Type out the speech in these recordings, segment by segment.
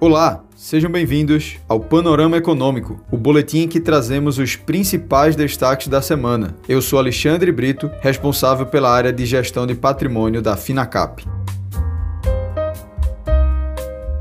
Olá, sejam bem-vindos ao Panorama Econômico, o boletim em que trazemos os principais destaques da semana. Eu sou Alexandre Brito, responsável pela área de gestão de patrimônio da Finacap.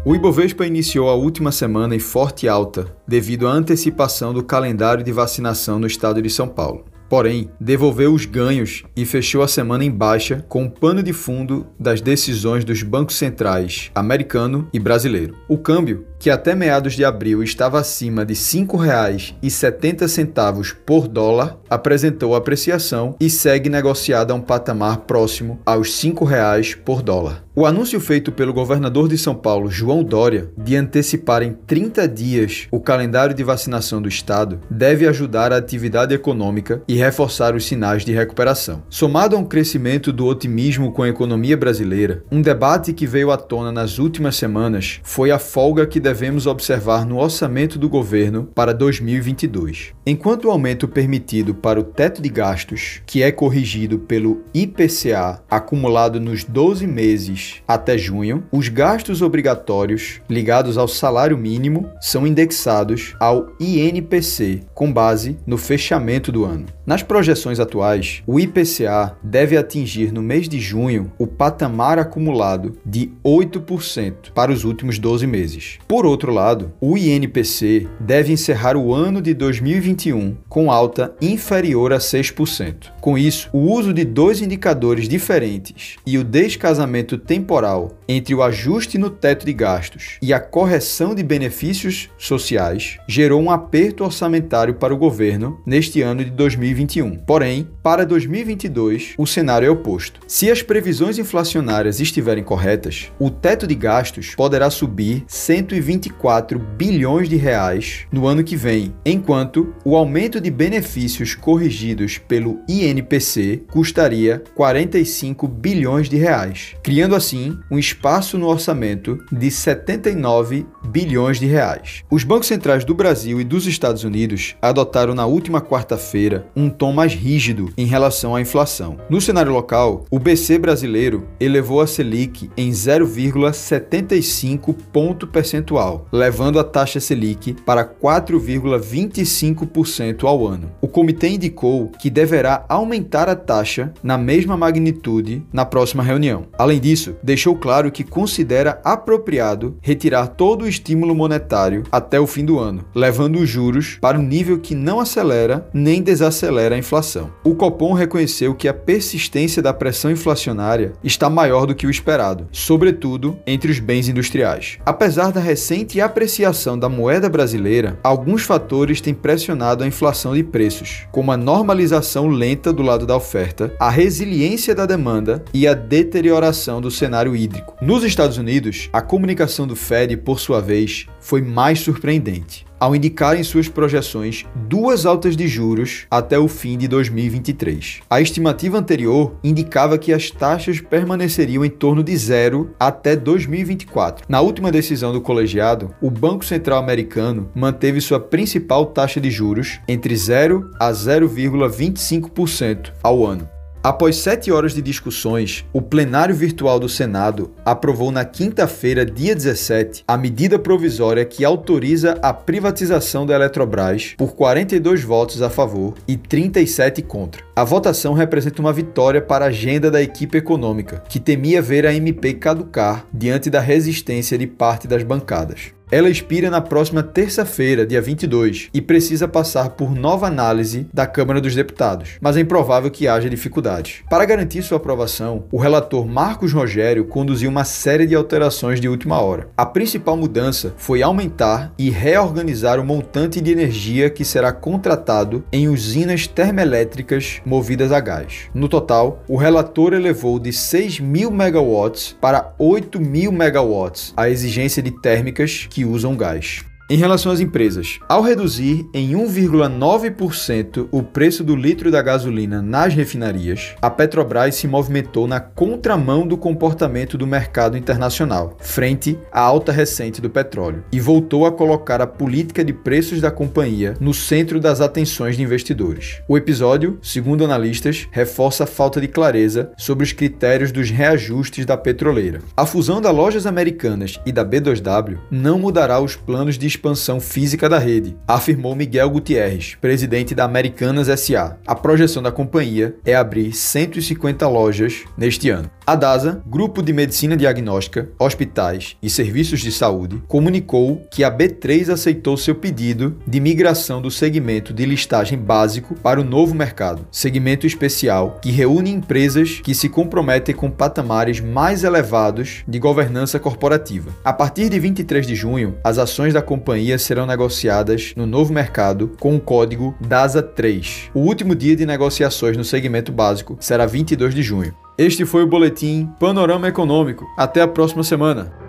O Ibovespa iniciou a última semana em forte alta, devido à antecipação do calendário de vacinação no estado de São Paulo porém, devolveu os ganhos e fechou a semana em baixa com o pano de fundo das decisões dos bancos centrais americano e brasileiro. O câmbio, que até meados de abril estava acima de R$ 5,70 por dólar, apresentou apreciação e segue negociado a um patamar próximo aos R$ 5,00 por dólar. O anúncio feito pelo governador de São Paulo, João Dória, de antecipar em 30 dias o calendário de vacinação do estado, deve ajudar a atividade econômica e reforçar os sinais de recuperação. Somado a um crescimento do otimismo com a economia brasileira, um debate que veio à tona nas últimas semanas foi a folga que devemos observar no orçamento do governo para 2022. Enquanto o aumento permitido para o teto de gastos, que é corrigido pelo IPCA acumulado nos 12 meses até junho, os gastos obrigatórios ligados ao salário mínimo são indexados ao INPC, com base no fechamento do ano. Nas projeções atuais, o IPCA deve atingir no mês de junho o patamar acumulado de 8% para os últimos 12 meses. Por outro lado, o INPC deve encerrar o ano de 2021 com alta inferior a 6%. Com isso, o uso de dois indicadores diferentes e o descasamento temporal entre o ajuste no teto de gastos e a correção de benefícios sociais gerou um aperto orçamentário para o governo neste ano de 2021. Porém, para 2022, o cenário é oposto. Se as previsões inflacionárias estiverem corretas, o teto de gastos poderá subir 124 bilhões de reais no ano que vem, enquanto o aumento de benefícios corrigidos pelo INPC custaria 45 bilhões de reais, criando assim um espaço no orçamento de 79 bilhões de reais. Os bancos centrais do Brasil e dos Estados Unidos adotaram na última quarta-feira um tom mais rígido em relação à inflação. No cenário local, o BC brasileiro elevou a Selic em 0,75 ponto percentual, levando a taxa Selic para 4,25% ao ano. O comitê indicou que deverá aumentar a taxa na mesma magnitude na próxima reunião. Além disso, deixou claro que considera apropriado retirar todo o estímulo monetário até o fim do ano, levando os juros para um nível que não acelera nem desacelera a inflação. O Copom reconheceu que a persistência da pressão inflacionária está maior do que o esperado, sobretudo entre os bens industriais. Apesar da recente apreciação da moeda brasileira, alguns fatores têm pressionado a inflação de preços, como a normalização lenta do lado da oferta, a resiliência da demanda e a deterioração do cenário hídrico. Nos Estados Unidos, a comunicação do Fed, por sua vez, foi mais surpreendente ao indicar em suas projeções duas altas de juros até o fim de 2023. A estimativa anterior indicava que as taxas permaneceriam em torno de zero até 2024. Na última decisão do colegiado, o Banco Central americano manteve sua principal taxa de juros entre 0 a 0,25% ao ano. Após sete horas de discussões, o plenário virtual do Senado aprovou na quinta-feira, dia 17, a medida provisória que autoriza a privatização da Eletrobras por 42 votos a favor e 37 contra. A votação representa uma vitória para a agenda da equipe econômica, que temia ver a MP caducar diante da resistência de parte das bancadas. Ela expira na próxima terça-feira, dia 22, e precisa passar por nova análise da Câmara dos Deputados, mas é improvável que haja dificuldades. Para garantir sua aprovação, o relator Marcos Rogério conduziu uma série de alterações de última hora. A principal mudança foi aumentar e reorganizar o montante de energia que será contratado em usinas termoelétricas movidas a gás. No total, o relator elevou de 6 mil megawatts para 8 mil megawatts a exigência de térmicas que usam gás. Em relação às empresas, ao reduzir em 1,9% o preço do litro da gasolina nas refinarias, a Petrobras se movimentou na contramão do comportamento do mercado internacional, frente à alta recente do petróleo, e voltou a colocar a política de preços da companhia no centro das atenções de investidores. O episódio, segundo analistas, reforça a falta de clareza sobre os critérios dos reajustes da petroleira. A fusão das lojas americanas e da B2W não mudará os planos de expansão física da rede, afirmou Miguel Gutierrez, presidente da Americanas SA. A projeção da companhia é abrir 150 lojas neste ano. A DASA, Grupo de Medicina Diagnóstica, Hospitais e Serviços de Saúde, comunicou que a B3 aceitou seu pedido de migração do segmento de listagem básico para o novo mercado, segmento especial que reúne empresas que se comprometem com patamares mais elevados de governança corporativa. A partir de 23 de junho, as ações da companhia serão negociadas no novo mercado com o código DASA 3. O último dia de negociações no segmento básico será 22 de junho. Este foi o boletim Panorama Econômico. Até a próxima semana.